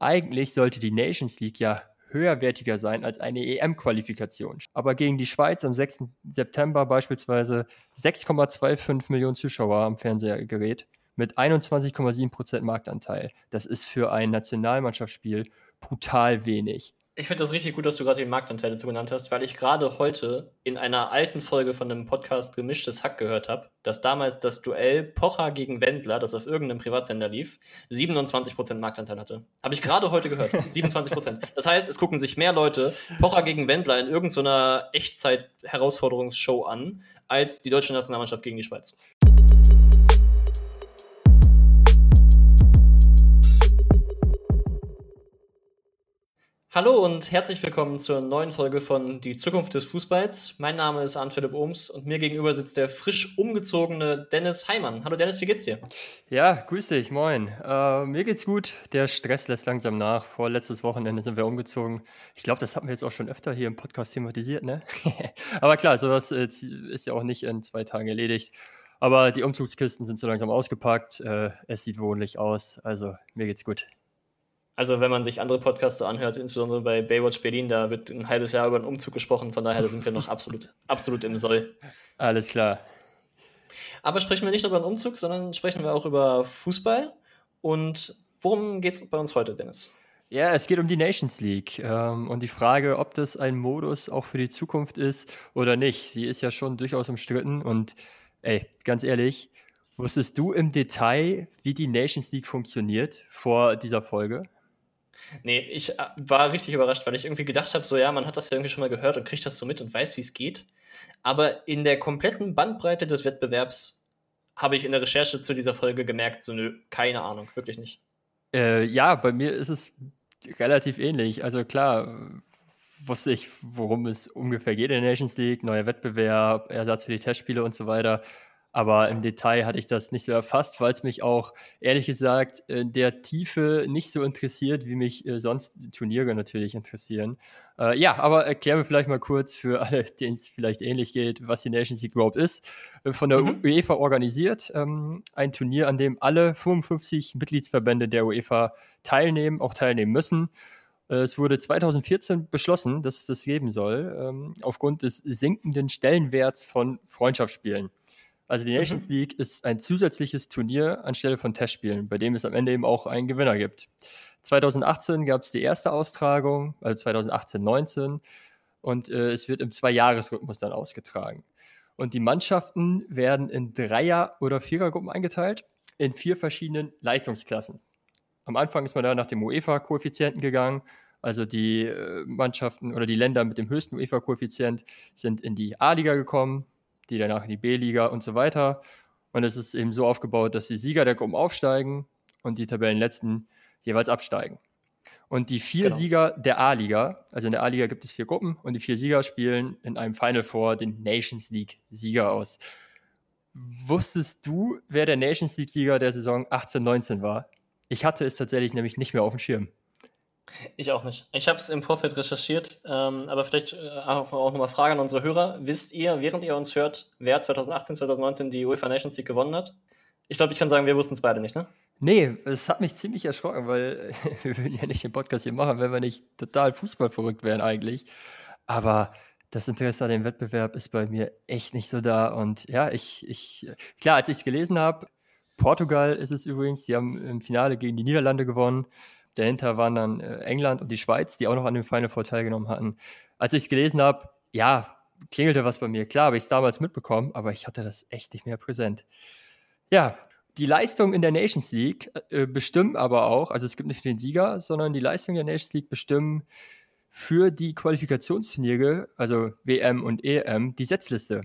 Eigentlich sollte die Nations League ja höherwertiger sein als eine EM-Qualifikation. Aber gegen die Schweiz am 6. September beispielsweise 6,25 Millionen Zuschauer am Fernsehgerät mit 21,7% Marktanteil. Das ist für ein Nationalmannschaftsspiel brutal wenig. Ich finde das richtig gut, dass du gerade den Marktanteil dazu genannt hast, weil ich gerade heute in einer alten Folge von einem Podcast Gemischtes Hack gehört habe, dass damals das Duell Pocher gegen Wendler, das auf irgendeinem Privatsender lief, 27% Marktanteil hatte. Habe ich gerade heute gehört. 27%. Das heißt, es gucken sich mehr Leute Pocher gegen Wendler in irgendeiner Echtzeit-Herausforderungsshow an, als die deutsche Nationalmannschaft gegen die Schweiz. Hallo und herzlich willkommen zur neuen Folge von Die Zukunft des Fußballs. Mein Name ist Arndt-Philipp Ohms und mir gegenüber sitzt der frisch umgezogene Dennis Heimann. Hallo Dennis, wie geht's dir? Ja, grüß dich, moin. Äh, mir geht's gut. Der Stress lässt langsam nach. Vorletztes Wochenende sind wir umgezogen. Ich glaube, das hatten wir jetzt auch schon öfter hier im Podcast thematisiert, ne? Aber klar, sowas äh, ist ja auch nicht in zwei Tagen erledigt. Aber die Umzugskisten sind so langsam ausgepackt. Äh, es sieht wohnlich aus. Also mir geht's gut. Also wenn man sich andere Podcasts so anhört, insbesondere bei Baywatch Berlin, da wird ein halbes Jahr über einen Umzug gesprochen, von daher sind wir noch absolut, absolut im Soll. Alles klar. Aber sprechen wir nicht nur über einen Umzug, sondern sprechen wir auch über Fußball. Und worum geht es bei uns heute, Dennis? Ja, es geht um die Nations League ähm, und die Frage, ob das ein Modus auch für die Zukunft ist oder nicht. Die ist ja schon durchaus umstritten und ey, ganz ehrlich, wusstest du im Detail, wie die Nations League funktioniert vor dieser Folge? Nee, ich äh, war richtig überrascht, weil ich irgendwie gedacht habe, so ja, man hat das ja irgendwie schon mal gehört und kriegt das so mit und weiß, wie es geht. Aber in der kompletten Bandbreite des Wettbewerbs habe ich in der Recherche zu dieser Folge gemerkt, so nö, keine Ahnung, wirklich nicht. Äh, ja, bei mir ist es relativ ähnlich. Also klar, wusste ich, worum es ungefähr geht in der Nations League, neuer Wettbewerb, Ersatz für die Testspiele und so weiter. Aber im Detail hatte ich das nicht so erfasst, weil es mich auch ehrlich gesagt in der Tiefe nicht so interessiert, wie mich äh, sonst Turniere natürlich interessieren. Äh, ja, aber erklären wir vielleicht mal kurz für alle, denen es vielleicht ähnlich geht, was die Nations League überhaupt ist. Äh, von der mhm. UEFA organisiert ähm, ein Turnier, an dem alle 55 Mitgliedsverbände der UEFA teilnehmen, auch teilnehmen müssen. Äh, es wurde 2014 beschlossen, dass es das geben soll, ähm, aufgrund des sinkenden Stellenwerts von Freundschaftsspielen. Also die Nations mhm. League ist ein zusätzliches Turnier anstelle von Testspielen, bei dem es am Ende eben auch einen Gewinner gibt. 2018 gab es die erste Austragung, also 2018, 19 und äh, es wird im Zwei-Jahres-Rhythmus dann ausgetragen. Und die Mannschaften werden in Dreier- oder Vierergruppen eingeteilt, in vier verschiedenen Leistungsklassen. Am Anfang ist man da nach dem UEFA-Koeffizienten gegangen. Also die äh, Mannschaften oder die Länder mit dem höchsten UEFA-Koeffizient sind in die A-Liga gekommen, die danach in die B-Liga und so weiter. Und es ist eben so aufgebaut, dass die Sieger der Gruppen aufsteigen und die Tabellenletzten jeweils absteigen. Und die vier genau. Sieger der A-Liga, also in der A-Liga gibt es vier Gruppen und die vier Sieger spielen in einem Final Four den Nations League-Sieger aus. Wusstest du, wer der Nations League-Sieger der Saison 18-19 war? Ich hatte es tatsächlich nämlich nicht mehr auf dem Schirm. Ich auch nicht. Ich habe es im Vorfeld recherchiert, ähm, aber vielleicht äh, auch, auch nochmal Frage an unsere Hörer. Wisst ihr, während ihr uns hört, wer 2018, 2019 die UEFA Nations League gewonnen hat? Ich glaube, ich kann sagen, wir wussten es beide nicht, ne? Nee, es hat mich ziemlich erschrocken, weil wir würden ja nicht den Podcast hier machen, wenn wir nicht total fußballverrückt wären eigentlich. Aber das Interesse an dem Wettbewerb ist bei mir echt nicht so da. Und ja, ich, ich klar, als ich es gelesen habe, Portugal ist es übrigens, die haben im Finale gegen die Niederlande gewonnen. Dahinter waren dann äh, England und die Schweiz, die auch noch an dem Final Four teilgenommen hatten. Als ich es gelesen habe, ja, klingelte was bei mir. Klar, habe ich es damals mitbekommen, aber ich hatte das echt nicht mehr präsent. Ja, die Leistung in der Nations League äh, bestimmen aber auch, also es gibt nicht nur den Sieger, sondern die Leistung der Nations League bestimmen für die Qualifikationsturniere, also WM und EM, die Setzliste.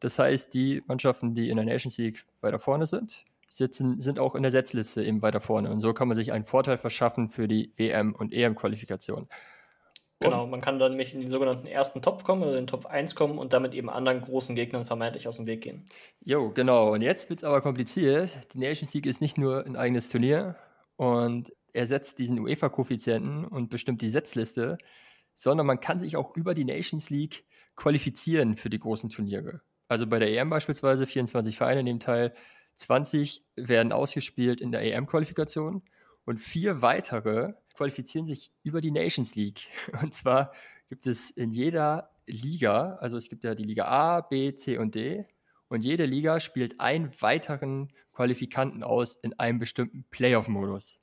Das heißt, die Mannschaften, die in der Nations League weiter vorne sind, sitzen, sind auch in der Setzliste eben weiter vorne. Und so kann man sich einen Vorteil verschaffen für die WM- und EM-Qualifikation. Genau, man kann dann nämlich in den sogenannten ersten Topf kommen, oder in den Topf 1 kommen und damit eben anderen großen Gegnern vermeintlich aus dem Weg gehen. Jo, genau. Und jetzt wird es aber kompliziert. Die Nations League ist nicht nur ein eigenes Turnier und ersetzt diesen UEFA-Koeffizienten und bestimmt die Setzliste, sondern man kann sich auch über die Nations League qualifizieren für die großen Turniere. Also bei der EM beispielsweise 24 Vereine nehmen teil, 20 werden ausgespielt in der EM-Qualifikation und vier weitere qualifizieren sich über die Nations League. Und zwar gibt es in jeder Liga, also es gibt ja die Liga A, B, C und D, und jede Liga spielt einen weiteren Qualifikanten aus in einem bestimmten Playoff-Modus.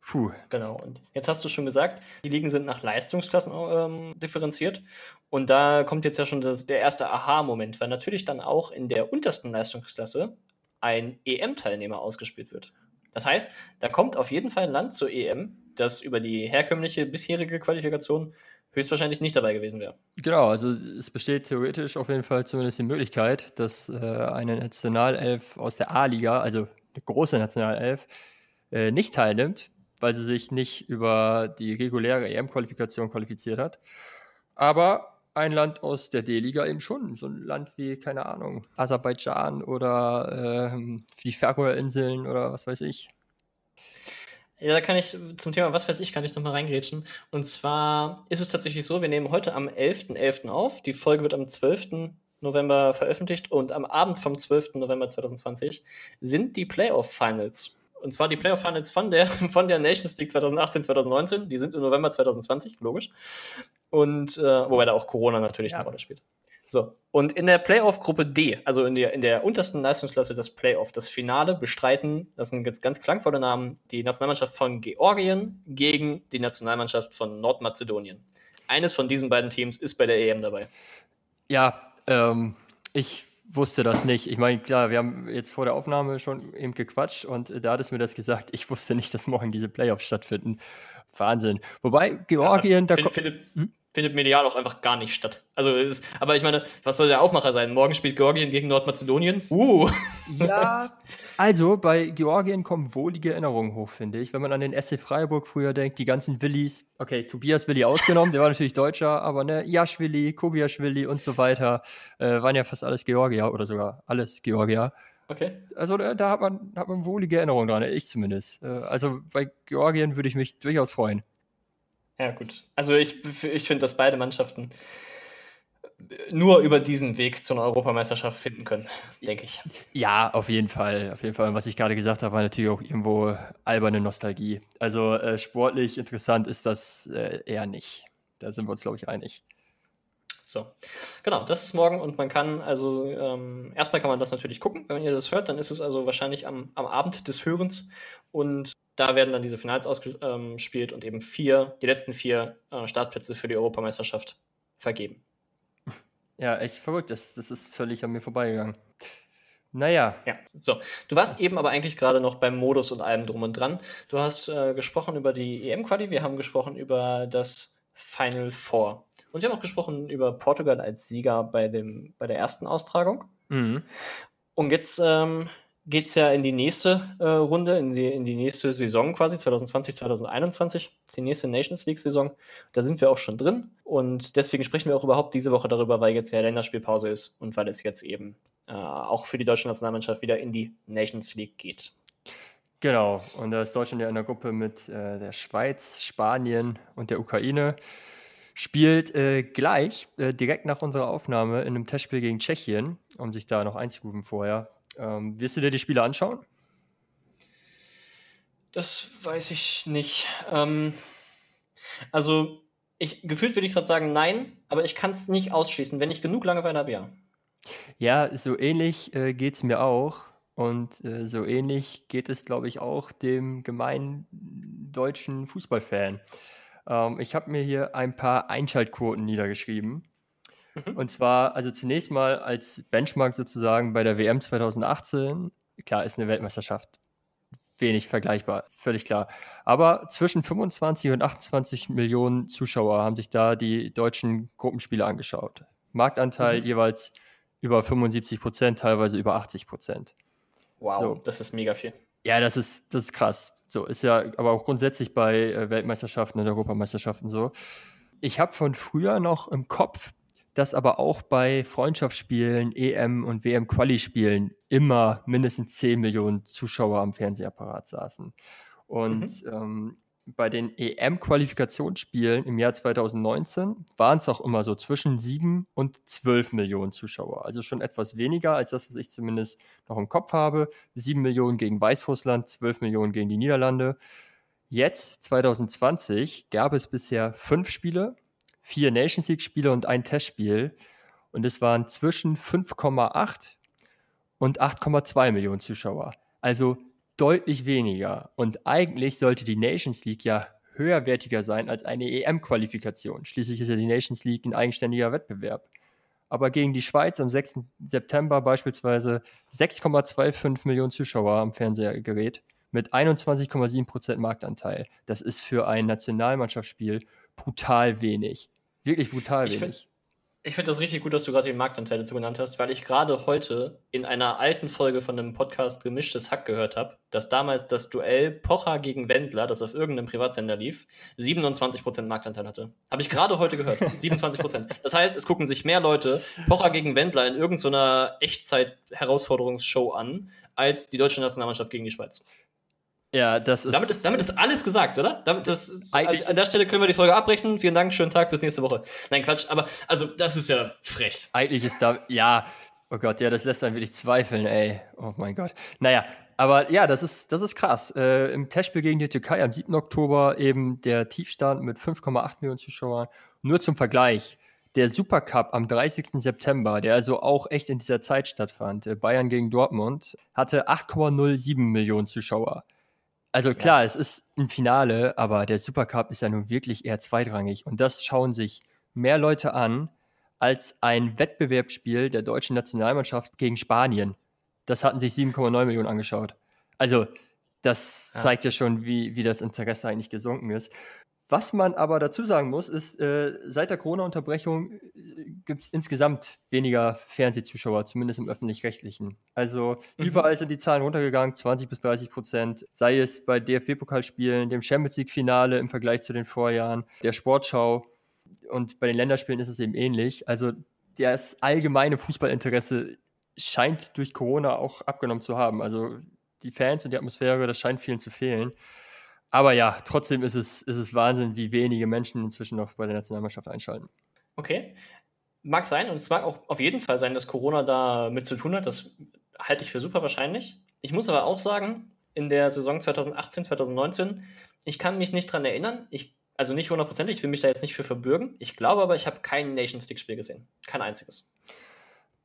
Puh. Genau. Und jetzt hast du schon gesagt, die Ligen sind nach Leistungsklassen ähm, differenziert. Und da kommt jetzt ja schon das, der erste Aha-Moment, weil natürlich dann auch in der untersten Leistungsklasse ein EM-Teilnehmer ausgespielt wird. Das heißt, da kommt auf jeden Fall ein Land zur EM, das über die herkömmliche bisherige Qualifikation höchstwahrscheinlich nicht dabei gewesen wäre. Genau, also es besteht theoretisch auf jeden Fall zumindest die Möglichkeit, dass äh, eine Nationalelf aus der A-Liga, also eine große Nationalelf, äh, nicht teilnimmt, weil sie sich nicht über die reguläre EM-Qualifikation qualifiziert hat. Aber ein Land aus der D-Liga eben schon. So ein Land wie, keine Ahnung, Aserbaidschan oder äh, die Färöerinseln oder was weiß ich. Ja, da kann ich zum Thema, was weiß ich, kann ich nochmal reingrätschen. Und zwar ist es tatsächlich so, wir nehmen heute am 11.11. .11. auf. Die Folge wird am 12. November veröffentlicht und am Abend vom 12. November 2020 sind die Playoff-Finals. Und zwar die Playoff-Finals von der, von der Nations League 2018, 2019. Die sind im November 2020, logisch. Und äh, wobei da auch Corona natürlich ja. eine Rolle spielt. So, und in der Playoff-Gruppe D, also in der, in der untersten Leistungsklasse des Playoff, das Finale bestreiten, das sind jetzt ganz klangvolle Namen, die Nationalmannschaft von Georgien gegen die Nationalmannschaft von Nordmazedonien. Eines von diesen beiden Teams ist bei der EM dabei. Ja, ähm, ich wusste das nicht. Ich meine, klar, wir haben jetzt vor der Aufnahme schon eben gequatscht und da hat es mir das gesagt. Ich wusste nicht, dass morgen diese Playoffs stattfinden. Wahnsinn. Wobei Georgien, ja, da kommt. Hm? Findet medial auch einfach gar nicht statt. Also, ist, aber ich meine, was soll der Aufmacher sein? Morgen spielt Georgien gegen Nordmazedonien? Uh! Ja, also bei Georgien kommen wohlige Erinnerungen hoch, finde ich. Wenn man an den SC Freiburg früher denkt, die ganzen Willis, okay, Tobias Willi ausgenommen, der war natürlich Deutscher, aber ne, Jaschwili, Kobiaschwili und so weiter, äh, waren ja fast alles Georgier oder sogar alles Georgier. Okay. Also da, da, hat, man, hat man wohlige Erinnerungen dran, ich zumindest. Äh, also bei Georgien würde ich mich durchaus freuen. Ja, gut. Also ich, ich finde, dass beide Mannschaften nur über diesen Weg zu einer Europameisterschaft finden können, denke ich. Ja, auf jeden Fall. Auf jeden Fall. Und was ich gerade gesagt habe, war natürlich auch irgendwo alberne Nostalgie. Also äh, sportlich interessant ist das äh, eher nicht. Da sind wir uns, glaube ich, einig. So, genau, das ist morgen und man kann also, ähm, erstmal kann man das natürlich gucken, wenn ihr das hört, dann ist es also wahrscheinlich am, am Abend des Hörens und da werden dann diese Finals ausgespielt und eben vier, die letzten vier äh, Startplätze für die Europameisterschaft vergeben. Ja, echt verrückt. Das, das ist völlig an mir vorbeigegangen. Naja. Ja, so. Du warst eben aber eigentlich gerade noch beim Modus und allem drum und dran. Du hast äh, gesprochen über die EM-Quali, wir haben gesprochen über das Final Four. Und wir haben auch gesprochen über Portugal als Sieger bei, dem, bei der ersten Austragung. Mhm. Und jetzt ähm, geht es ja in die nächste äh, Runde, in die, in die nächste Saison quasi, 2020, 2021, das ist die nächste Nations League-Saison. Da sind wir auch schon drin und deswegen sprechen wir auch überhaupt diese Woche darüber, weil jetzt ja Länderspielpause ist und weil es jetzt eben äh, auch für die deutsche Nationalmannschaft wieder in die Nations League geht. Genau, und da ist Deutschland ja in der Gruppe mit äh, der Schweiz, Spanien und der Ukraine. Spielt äh, gleich, äh, direkt nach unserer Aufnahme, in einem Testspiel gegen Tschechien, um sich da noch einzurufen vorher. Ähm, wirst du dir die Spiele anschauen? Das weiß ich nicht. Ähm, also, ich, gefühlt würde ich gerade sagen nein, aber ich kann es nicht ausschließen. Wenn ich genug Langeweile habe, ja. Ja, so ähnlich äh, geht es mir auch. Und äh, so ähnlich geht es, glaube ich, auch dem gemeinen deutschen Fußballfan. Ähm, ich habe mir hier ein paar Einschaltquoten niedergeschrieben. Mhm. Und zwar, also zunächst mal als Benchmark sozusagen bei der WM 2018. Klar, ist eine Weltmeisterschaft wenig vergleichbar, völlig klar. Aber zwischen 25 und 28 Millionen Zuschauer haben sich da die deutschen Gruppenspiele angeschaut. Marktanteil mhm. jeweils über 75 Prozent, teilweise über 80 Prozent. Wow, so. das ist mega viel. Ja, das ist, das ist krass. So ist ja aber auch grundsätzlich bei äh, Weltmeisterschaften und Europameisterschaften so. Ich habe von früher noch im Kopf, dass aber auch bei Freundschaftsspielen, EM und WM-Quali-Spielen immer mindestens 10 Millionen Zuschauer am Fernsehapparat saßen. Und mhm. ähm, bei den EM-Qualifikationsspielen im Jahr 2019 waren es auch immer so zwischen 7 und 12 Millionen Zuschauer. Also schon etwas weniger als das, was ich zumindest noch im Kopf habe. 7 Millionen gegen Weißrussland, 12 Millionen gegen die Niederlande. Jetzt, 2020, gab es bisher fünf Spiele, vier Nations League-Spiele und ein Testspiel. Und es waren zwischen 5,8 und 8,2 Millionen Zuschauer. Also deutlich weniger. Und eigentlich sollte die Nations League ja höherwertiger sein als eine EM-Qualifikation. Schließlich ist ja die Nations League ein eigenständiger Wettbewerb. Aber gegen die Schweiz am 6. September beispielsweise 6,25 Millionen Zuschauer am Fernsehgerät mit 21,7% Marktanteil. Das ist für ein Nationalmannschaftsspiel brutal wenig. Wirklich brutal ich wenig. Ich finde das richtig gut, dass du gerade den Marktanteil dazu genannt hast, weil ich gerade heute in einer alten Folge von einem Podcast Gemischtes Hack gehört habe, dass damals das Duell Pocher gegen Wendler, das auf irgendeinem Privatsender lief, 27% Marktanteil hatte. Habe ich gerade heute gehört. 27%. Das heißt, es gucken sich mehr Leute Pocher gegen Wendler in irgendeiner Echtzeit-Herausforderungsshow an, als die deutsche Nationalmannschaft gegen die Schweiz. Ja, das ist. Damit ist, damit ist alles gesagt, oder? Damit, das, an, an der Stelle können wir die Folge abbrechen. Vielen Dank, schönen Tag, bis nächste Woche. Nein, Quatsch, aber also das ist ja frech. Eigentlich ist da, ja, oh Gott, ja, das lässt einen wirklich zweifeln, ey. Oh mein Gott. Naja, aber ja, das ist, das ist krass. Äh, Im Testspiel gegen die Türkei am 7. Oktober eben der Tiefstand mit 5,8 Millionen Zuschauern. Nur zum Vergleich. Der Supercup am 30. September, der also auch echt in dieser Zeit stattfand, äh, Bayern gegen Dortmund, hatte 8,07 Millionen Zuschauer. Also klar, ja. es ist ein Finale, aber der Supercup ist ja nun wirklich eher zweitrangig. Und das schauen sich mehr Leute an als ein Wettbewerbsspiel der deutschen Nationalmannschaft gegen Spanien. Das hatten sich 7,9 Millionen angeschaut. Also das ja. zeigt ja schon, wie, wie das Interesse eigentlich gesunken ist. Was man aber dazu sagen muss, ist, äh, seit der Corona-Unterbrechung äh, gibt es insgesamt weniger Fernsehzuschauer, zumindest im öffentlich-rechtlichen. Also mhm. überall sind die Zahlen runtergegangen, 20 bis 30 Prozent, sei es bei DFB-Pokalspielen, dem Champions League-Finale im Vergleich zu den Vorjahren, der Sportschau und bei den Länderspielen ist es eben ähnlich. Also das allgemeine Fußballinteresse scheint durch Corona auch abgenommen zu haben. Also die Fans und die Atmosphäre, das scheint vielen zu fehlen. Aber ja, trotzdem ist es, ist es Wahnsinn, wie wenige Menschen inzwischen noch bei der Nationalmannschaft einschalten. Okay. Mag sein und es mag auch auf jeden Fall sein, dass Corona da mit zu tun hat. Das halte ich für super wahrscheinlich. Ich muss aber auch sagen, in der Saison 2018, 2019, ich kann mich nicht dran erinnern. Ich, also nicht hundertprozentig, ich will mich da jetzt nicht für verbürgen. Ich glaube aber, ich habe kein Nations League-Spiel gesehen. Kein einziges.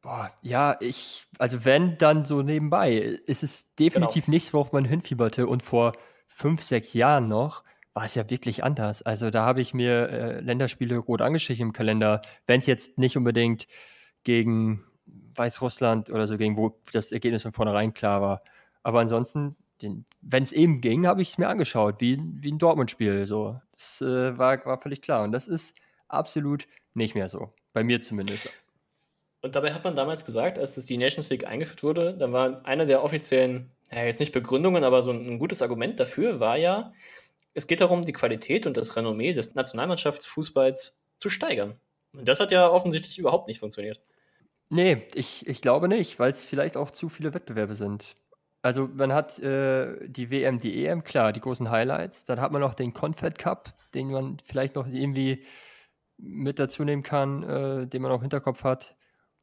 Boah, ja, ich, also wenn, dann so nebenbei. ist Es definitiv genau. nichts, worauf man hinfieberte und vor fünf, sechs Jahren noch, war es ja wirklich anders. Also da habe ich mir äh, Länderspiele rot angestrichen im Kalender, wenn es jetzt nicht unbedingt gegen Weißrussland oder so ging, wo das Ergebnis von vornherein klar war. Aber ansonsten, wenn es eben ging, habe ich es mir angeschaut, wie, wie ein Dortmund-Spiel. So. Das äh, war, war völlig klar. Und das ist absolut nicht mehr so. Bei mir zumindest. Und dabei hat man damals gesagt, als es die Nations League eingeführt wurde, dann war einer der offiziellen ja, jetzt nicht Begründungen, aber so ein, gutes Argument dafür war ja, es geht darum, die Qualität und das Renommee des Nationalmannschaftsfußballs zu steigern. Und das hat ja offensichtlich überhaupt nicht funktioniert. Nee, ich, ich glaube nicht, weil es vielleicht auch zu viele Wettbewerbe sind. Also man hat äh, die WM, die EM, klar, die großen Highlights. Dann hat man noch den Confed Cup, den man vielleicht noch irgendwie mit dazu nehmen kann, äh, den man auch im Hinterkopf hat.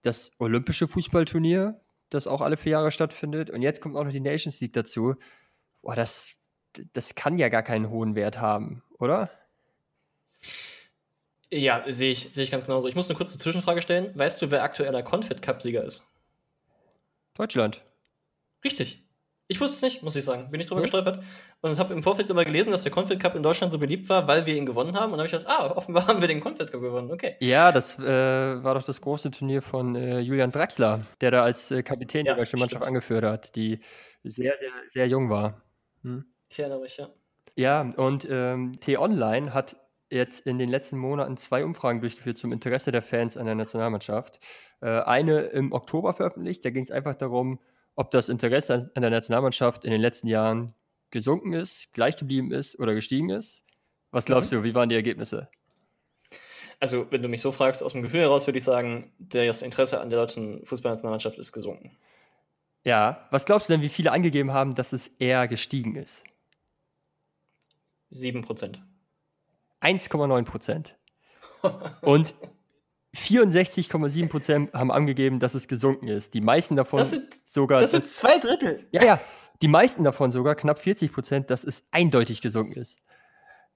Das Olympische Fußballturnier, das auch alle vier Jahre stattfindet. Und jetzt kommt auch noch die Nations League dazu. Boah, das, das kann ja gar keinen hohen Wert haben, oder? Ja, sehe ich, sehe ich ganz genauso. Ich muss eine kurze Zwischenfrage stellen. Weißt du, wer aktueller Confed Cup-Sieger ist? Deutschland. Richtig. Ich wusste es nicht, muss ich sagen. Bin ich drüber ja. gestolpert und habe im Vorfeld immer gelesen, dass der Confed Cup in Deutschland so beliebt war, weil wir ihn gewonnen haben. Und habe ich gedacht, ah, offenbar haben wir den Confed Cup gewonnen. Okay. Ja, das äh, war doch das große Turnier von äh, Julian Draxler, der da als äh, Kapitän ja, der deutschen Mannschaft angeführt hat, die sehr, sehr, sehr jung war. Hm? Ich erinnere mich, ja. Ja, und ähm, T-Online hat jetzt in den letzten Monaten zwei Umfragen durchgeführt zum Interesse der Fans an der Nationalmannschaft. Äh, eine im Oktober veröffentlicht, da ging es einfach darum, ob das Interesse an der Nationalmannschaft in den letzten Jahren gesunken ist, gleich geblieben ist oder gestiegen ist. Was glaubst mhm. du, wie waren die Ergebnisse? Also, wenn du mich so fragst, aus dem Gefühl heraus würde ich sagen, das Interesse an der deutschen Fußballnationalmannschaft ist gesunken. Ja, was glaubst du denn, wie viele angegeben haben, dass es eher gestiegen ist? 7 Prozent. 1,9 Prozent. Und 64,7 Prozent haben angegeben, dass es gesunken ist. Die meisten davon das sind, sogar. Das sind zwei Drittel. Ja, ja. die meisten davon sogar, knapp 40 Prozent, dass es eindeutig gesunken ist.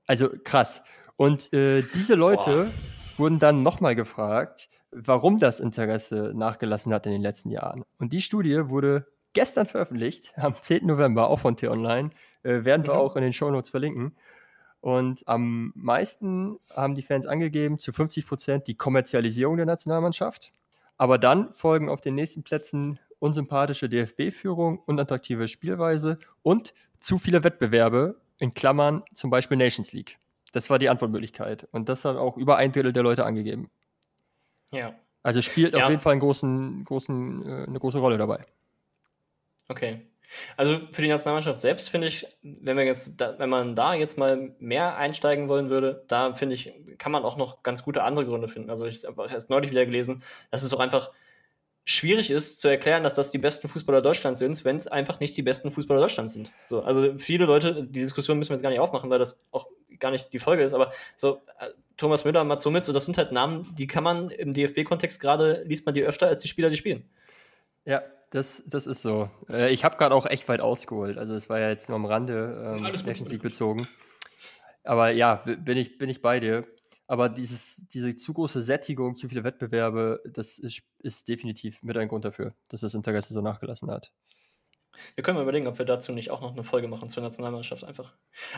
Also krass. Und äh, diese Leute Boah. wurden dann nochmal gefragt, warum das Interesse nachgelassen hat in den letzten Jahren. Und die Studie wurde gestern veröffentlicht, am 10. November, auch von T-Online. Äh, werden wir mhm. auch in den Shownotes verlinken. Und am meisten haben die Fans angegeben, zu 50 Prozent die Kommerzialisierung der Nationalmannschaft. Aber dann folgen auf den nächsten Plätzen unsympathische DFB-Führung, unattraktive Spielweise und zu viele Wettbewerbe, in Klammern zum Beispiel Nations League. Das war die Antwortmöglichkeit. Und das hat auch über ein Drittel der Leute angegeben. Ja. Also spielt ja. auf jeden Fall großen, großen, äh, eine große Rolle dabei. Okay. Also für die Nationalmannschaft selbst finde ich, wenn wir jetzt, wenn man da jetzt mal mehr einsteigen wollen würde, da finde ich, kann man auch noch ganz gute andere Gründe finden. Also ich habe erst neulich wieder gelesen, dass es auch einfach schwierig ist zu erklären, dass das die besten Fußballer Deutschlands sind, wenn es einfach nicht die besten Fußballer Deutschlands sind. So, also viele Leute, die Diskussion müssen wir jetzt gar nicht aufmachen, weil das auch gar nicht die Folge ist, aber so äh, Thomas Müller, Mats Hummels, so das sind halt Namen, die kann man im DFB-Kontext gerade, liest man die öfter als die Spieler, die spielen. Ja, das, das ist so. Äh, ich habe gerade auch echt weit ausgeholt. Also es war ja jetzt nur am Rande ähm, Nations League bezogen. Aber ja, bin ich, bin ich bei dir. Aber dieses, diese zu große Sättigung, zu viele Wettbewerbe, das ist, ist definitiv mit ein Grund dafür, dass das Interesse so nachgelassen hat. Wir können mal überlegen, ob wir dazu nicht auch noch eine Folge machen zur Nationalmannschaft einfach.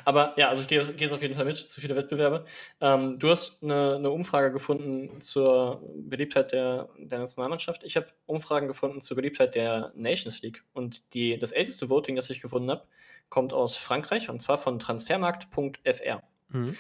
Aber ja, also ich gehe, gehe es auf jeden Fall mit, zu viele Wettbewerbe. Ähm, du hast eine, eine, Umfrage gefunden zur Beliebtheit der, der Nationalmannschaft. Ich habe Umfragen gefunden zur Beliebtheit der Nations League. Und die, das älteste Voting, das ich gefunden habe, kommt aus Frankreich und zwar von transfermarkt.fr. Mhm.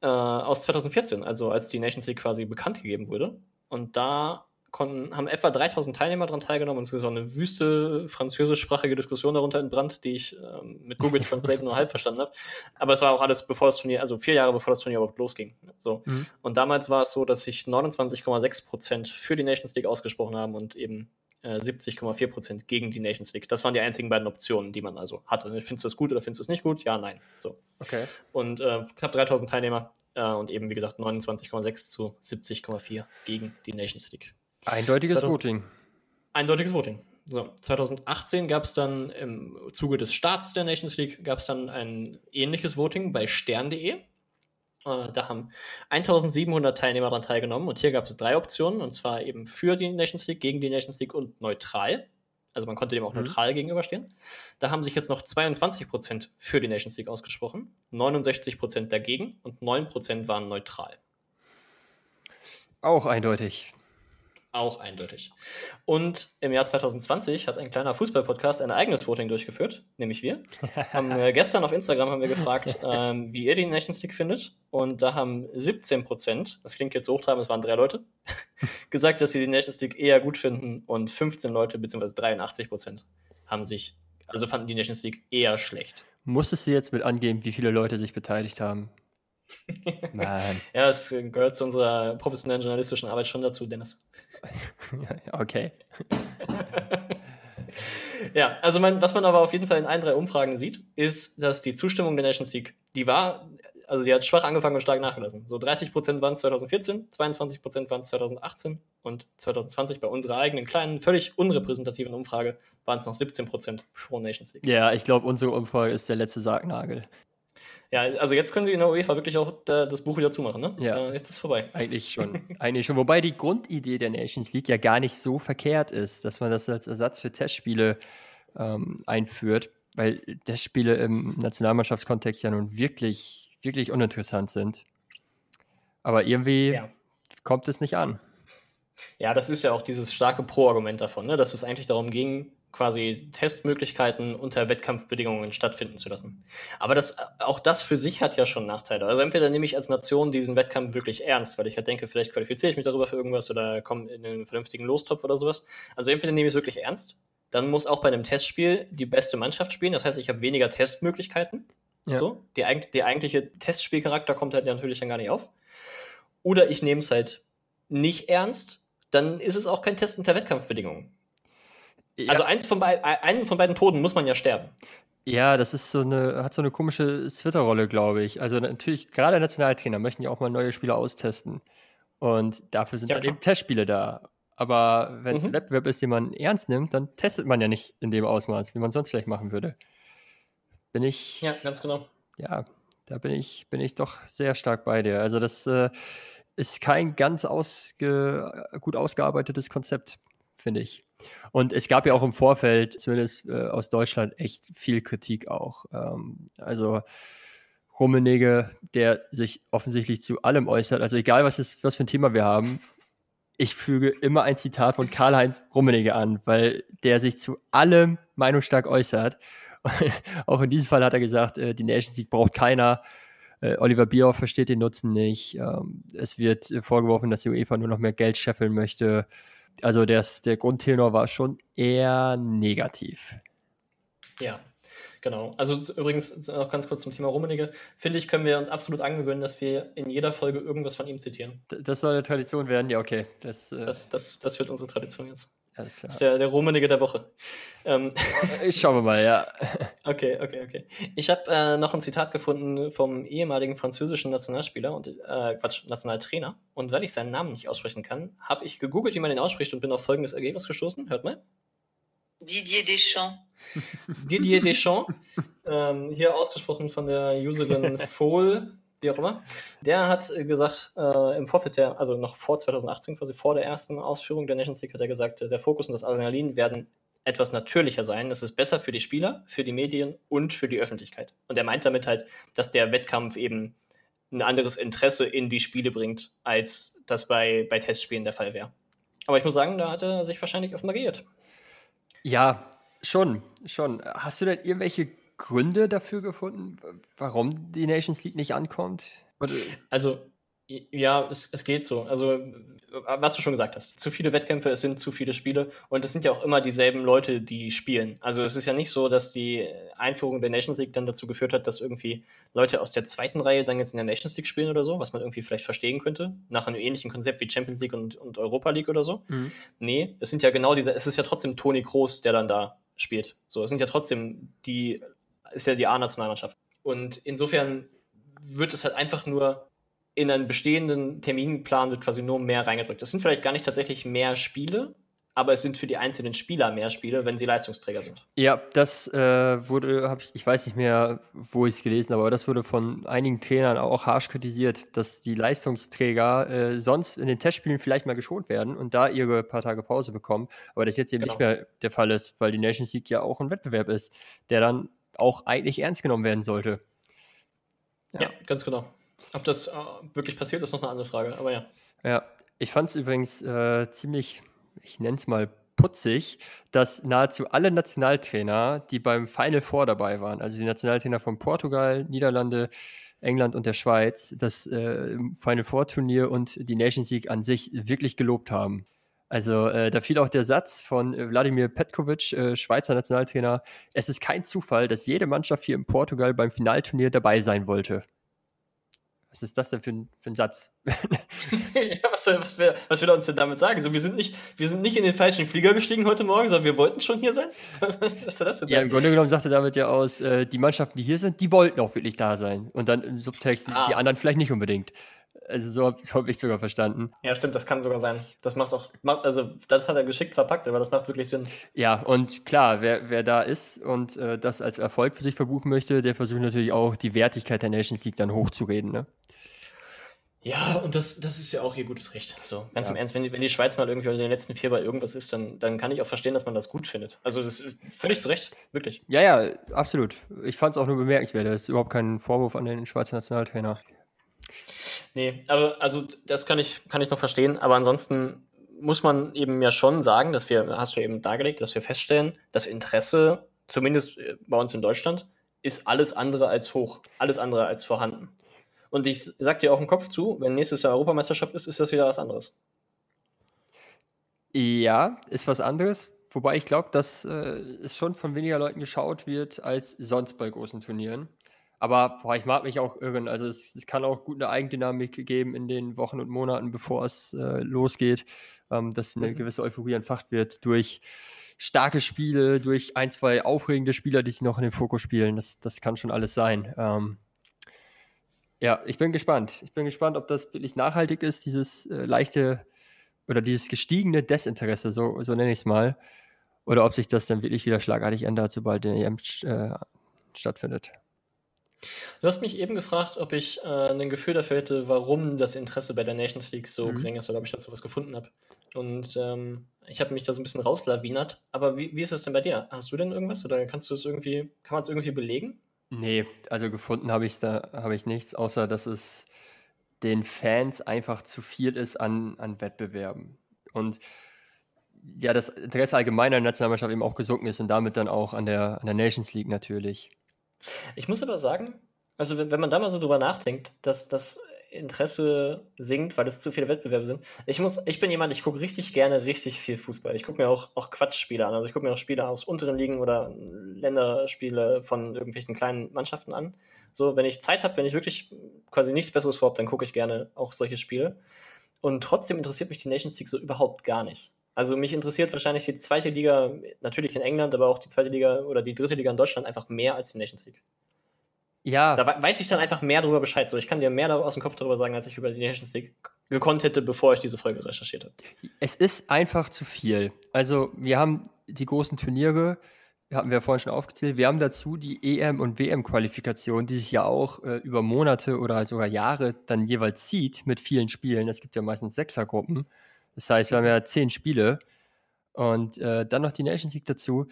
Äh, aus 2014, also als die Nations League quasi bekannt gegeben wurde. Und da konnten, haben etwa 3000 Teilnehmer daran teilgenommen und es ist auch eine wüste französischsprachige Diskussion darunter entbrannt, die ich ähm, mit Google Translate nur halb verstanden habe. Aber es war auch alles bevor das Turnier, also vier Jahre bevor das Turnier überhaupt losging. So. Mhm. Und damals war es so, dass sich 29,6 Prozent für die Nations League ausgesprochen haben und eben äh, 70,4 Prozent gegen die Nations League. Das waren die einzigen beiden Optionen, die man also hatte. Findest du das gut oder findest du es nicht gut? Ja, nein. So. Okay. Und äh, knapp 3000 Teilnehmer äh, und eben, wie gesagt, 29,6 zu 70,4 gegen die Nations League. Eindeutiges 2000, Voting. Eindeutiges Voting. So, 2018 gab es dann im Zuge des Starts der Nations League gab es dann ein ähnliches Voting bei stern.de. Äh, da haben 1700 Teilnehmer daran teilgenommen und hier gab es drei Optionen und zwar eben für die Nations League, gegen die Nations League und neutral. Also man konnte dem auch mhm. neutral gegenüberstehen. Da haben sich jetzt noch 22% für die Nations League ausgesprochen, 69% dagegen und 9% waren neutral. Auch eindeutig. Auch eindeutig. Und im Jahr 2020 hat ein kleiner Fußball-Podcast ein eigenes Voting durchgeführt, nämlich wir. haben, äh, gestern auf Instagram haben wir gefragt, ähm, wie ihr die Nations League findet. Und da haben 17 Prozent, das klingt jetzt hochtreibend, es waren drei Leute, gesagt, dass sie die Nations League eher gut finden. Und 15 Leute, beziehungsweise 83 Prozent, haben sich, also fanden die Nations League eher schlecht. Musstest du jetzt mit angeben, wie viele Leute sich beteiligt haben? Nein. ja, es gehört zu unserer professionellen journalistischen Arbeit schon dazu, Dennis. okay. ja, also man, was man aber auf jeden Fall in allen drei Umfragen sieht, ist, dass die Zustimmung der Nations League, die war, also die hat schwach angefangen und stark nachgelassen. So 30% waren es 2014, 22% waren es 2018 und 2020 bei unserer eigenen kleinen, völlig unrepräsentativen Umfrage waren es noch 17% pro Nations League. Ja, ich glaube, unsere Umfrage ist der letzte Sargnagel. Ja, also jetzt können sie in der UEFA wirklich auch das Buch wieder zumachen, ne? Ja. Äh, jetzt ist es vorbei. Eigentlich schon. Eigentlich schon. Wobei die Grundidee der Nations League ja gar nicht so verkehrt ist, dass man das als Ersatz für Testspiele ähm, einführt, weil Testspiele im Nationalmannschaftskontext ja nun wirklich, wirklich uninteressant sind. Aber irgendwie ja. kommt es nicht an. Ja, das ist ja auch dieses starke Pro-Argument davon, ne? dass es eigentlich darum ging, quasi Testmöglichkeiten unter Wettkampfbedingungen stattfinden zu lassen. Aber das, auch das für sich hat ja schon Nachteile. Also entweder nehme ich als Nation diesen Wettkampf wirklich ernst, weil ich halt denke, vielleicht qualifiziere ich mich darüber für irgendwas oder komme in einen vernünftigen Lostopf oder sowas. Also entweder nehme ich es wirklich ernst, dann muss auch bei einem Testspiel die beste Mannschaft spielen. Das heißt, ich habe weniger Testmöglichkeiten. Ja. So, die, der eigentliche Testspielcharakter kommt halt natürlich dann gar nicht auf. Oder ich nehme es halt nicht ernst, dann ist es auch kein Test unter Wettkampfbedingungen. Ja. Also eins von einen von beiden Toten muss man ja sterben. Ja, das ist so eine, hat so eine komische Twitter-Rolle, glaube ich. Also natürlich, gerade Nationaltrainer möchten ja auch mal neue Spieler austesten. Und dafür sind ja, halt eben Testspiele da. Aber wenn es mhm. ein Wettbewerb ist, den man ernst nimmt, dann testet man ja nicht in dem Ausmaß, wie man sonst vielleicht machen würde. Bin ich. Ja, ganz genau. Ja, da bin ich, bin ich doch sehr stark bei dir. Also, das äh, ist kein ganz ausge, gut ausgearbeitetes Konzept, finde ich. Und es gab ja auch im Vorfeld, zumindest äh, aus Deutschland, echt viel Kritik auch. Ähm, also Rummenigge, der sich offensichtlich zu allem äußert, also egal was, ist, was für ein Thema wir haben, ich füge immer ein Zitat von Karl-Heinz Rummenigge an, weil der sich zu allem meinungsstark äußert. auch in diesem Fall hat er gesagt, äh, die Nations League braucht keiner. Äh, Oliver Bierhoff versteht den Nutzen nicht. Ähm, es wird vorgeworfen, dass die UEFA nur noch mehr Geld scheffeln möchte. Also das, der Grundtenor war schon eher negativ. Ja, Genau. Also übrigens noch ganz kurz zum Thema Rummenigge. Finde ich, können wir uns absolut angewöhnen, dass wir in jeder Folge irgendwas von ihm zitieren. Das soll eine Tradition werden, ja, okay. Das, äh das, das, das wird unsere Tradition jetzt. Alles klar. Das ist der, der Rummenigge der Woche. Ähm Schauen wir mal, ja. Okay, okay, okay. Ich habe äh, noch ein Zitat gefunden vom ehemaligen französischen Nationalspieler und äh, Quatsch, Nationaltrainer. Und weil ich seinen Namen nicht aussprechen kann, habe ich gegoogelt, wie man den ausspricht und bin auf folgendes Ergebnis gestoßen. Hört mal. Didier Deschamps. Didier Deschamps, ähm, hier ausgesprochen von der Userin Fohl, wie auch immer, der hat gesagt, äh, im Vorfeld der, also noch vor 2018, quasi vor der ersten Ausführung der Nations League, hat er gesagt, der Fokus und das Adrenalin werden etwas natürlicher sein. Das ist besser für die Spieler, für die Medien und für die Öffentlichkeit. Und er meint damit halt, dass der Wettkampf eben ein anderes Interesse in die Spiele bringt, als das bei, bei Testspielen der Fall wäre. Aber ich muss sagen, da hat er sich wahrscheinlich offenbar geirrt. Ja, schon, schon. Hast du denn irgendwelche Gründe dafür gefunden, warum die Nations League nicht ankommt? Oder? Also, ja, es, es geht so. Also, was du schon gesagt hast, zu viele Wettkämpfe, es sind zu viele Spiele und es sind ja auch immer dieselben Leute, die spielen. Also es ist ja nicht so, dass die Einführung der Nations League dann dazu geführt hat, dass irgendwie Leute aus der zweiten Reihe dann jetzt in der Nations League spielen oder so, was man irgendwie vielleicht verstehen könnte, nach einem ähnlichen Konzept wie Champions League und, und Europa League oder so. Mhm. Nee, es sind ja genau diese, es ist ja trotzdem Toni Kroos, der dann da spielt. So, es sind ja trotzdem die, ist ja die A-Nationalmannschaft. Und insofern wird es halt einfach nur in einen bestehenden Terminplan wird quasi nur mehr reingedrückt. Es sind vielleicht gar nicht tatsächlich mehr Spiele, aber es sind für die einzelnen Spieler mehr Spiele, wenn sie Leistungsträger sind. Ja, das äh, wurde, hab ich, ich weiß nicht mehr, wo ich es gelesen habe, aber das wurde von einigen Trainern auch harsch kritisiert, dass die Leistungsträger äh, sonst in den Testspielen vielleicht mal geschont werden und da ihre paar Tage Pause bekommen, aber das jetzt eben genau. nicht mehr der Fall ist, weil die Nations League ja auch ein Wettbewerb ist, der dann auch eigentlich ernst genommen werden sollte. Ja, ja ganz genau. Ob das äh, wirklich passiert, ist noch eine andere Frage, aber ja. Ja, ich fand es übrigens äh, ziemlich, ich nenne es mal putzig, dass nahezu alle Nationaltrainer, die beim Final Four dabei waren, also die Nationaltrainer von Portugal, Niederlande, England und der Schweiz, das äh, Final Four Turnier und die Nations League an sich wirklich gelobt haben. Also äh, da fiel auch der Satz von äh, Wladimir Petkovic, äh, Schweizer Nationaltrainer, es ist kein Zufall, dass jede Mannschaft hier in Portugal beim Finalturnier dabei sein wollte. Was ist das denn für ein, für ein Satz? ja, was, was, will, was will er uns denn damit sagen? So, wir, sind nicht, wir sind nicht in den falschen Flieger gestiegen heute Morgen, sondern wir wollten schon hier sein? Was, was soll das denn Ja, im Grunde genommen sagt er damit ja aus, äh, die Mannschaften, die hier sind, die wollten auch wirklich da sein. Und dann im Subtext, ah. die anderen vielleicht nicht unbedingt. Also so, so habe ich sogar verstanden. Ja, stimmt, das kann sogar sein. Das macht auch, also das hat er geschickt verpackt, aber das macht wirklich Sinn. Ja, und klar, wer, wer da ist und äh, das als Erfolg für sich verbuchen möchte, der versucht natürlich auch die Wertigkeit der Nations League dann hochzureden. Ne? Ja, und das, das ist ja auch ihr gutes Recht. So, ganz ja. im Ernst, wenn, wenn die Schweiz mal irgendwie unter den letzten vier bei irgendwas ist, dann, dann kann ich auch verstehen, dass man das gut findet. Also das ist völlig zu Recht, wirklich. Ja, ja, absolut. Ich fand es auch nur bemerkenswert. Das ist überhaupt kein Vorwurf an den Schweizer Nationaltrainer. Nee, aber also das kann ich, kann ich noch verstehen, aber ansonsten muss man eben ja schon sagen, dass wir, hast du eben dargelegt, dass wir feststellen, das Interesse, zumindest äh, bei uns in Deutschland, ist alles andere als hoch, alles andere als vorhanden. Und ich sag dir auf den Kopf zu, wenn nächstes Jahr Europameisterschaft ist, ist das wieder was anderes. Ja, ist was anderes. Wobei ich glaube, dass äh, es schon von weniger Leuten geschaut wird als sonst bei großen Turnieren. Aber boah, ich mag mich auch irren. Also es, es, kann auch gut eine Eigendynamik geben in den Wochen und Monaten, bevor es äh, losgeht, ähm, dass eine mhm. gewisse Euphorie entfacht wird durch starke Spiele, durch ein, zwei aufregende Spieler, die sich noch in den Fokus spielen. Das, das kann schon alles sein. Ähm, ja, ich bin gespannt. Ich bin gespannt, ob das wirklich nachhaltig ist, dieses äh, leichte oder dieses gestiegene Desinteresse, so, so nenne ich es mal, oder ob sich das dann wirklich wieder schlagartig ändert, sobald der EM äh, stattfindet. Du hast mich eben gefragt, ob ich äh, ein Gefühl dafür hätte, warum das Interesse bei der Nations League so mhm. gering ist oder ob ich dazu was gefunden habe. Und ähm, ich habe mich da so ein bisschen rauslawinert. Aber wie, wie ist das denn bei dir? Hast du denn irgendwas oder kannst du es irgendwie, kann man es irgendwie belegen? Nee, also gefunden habe ich da habe ich nichts, außer dass es den Fans einfach zu viel ist an, an Wettbewerben. Und ja, das Interesse allgemeiner der Nationalmannschaft eben auch gesunken ist und damit dann auch an der, an der Nations League natürlich. Ich muss aber sagen, also wenn, man da mal so drüber nachdenkt, dass das Interesse sinkt, weil es zu viele Wettbewerbe sind. Ich muss, ich bin jemand, ich gucke richtig gerne richtig viel Fußball. Ich gucke mir auch, auch Quatschspiele an. Also ich gucke mir auch Spiele aus unteren Ligen oder Länderspiele von irgendwelchen kleinen Mannschaften an. So, wenn ich Zeit habe, wenn ich wirklich quasi nichts Besseres vorhabe, dann gucke ich gerne auch solche Spiele. Und trotzdem interessiert mich die Nations League so überhaupt gar nicht. Also mich interessiert wahrscheinlich die zweite Liga, natürlich in England, aber auch die zweite Liga oder die dritte Liga in Deutschland einfach mehr als die Nations League. Ja. Da weiß ich dann einfach mehr darüber Bescheid. So, ich kann dir mehr aus dem Kopf darüber sagen, als ich über die Nations League gekonnt hätte, bevor ich diese Folge recherchiert habe. Es ist einfach zu viel. Also, wir haben die großen Turniere, hatten wir vorhin schon aufgezählt. Wir haben dazu die EM- und WM-Qualifikation, die sich ja auch äh, über Monate oder sogar Jahre dann jeweils zieht mit vielen Spielen. Es gibt ja meistens Sechsergruppen. Das heißt, wir haben ja zehn Spiele. Und äh, dann noch die Nations League dazu.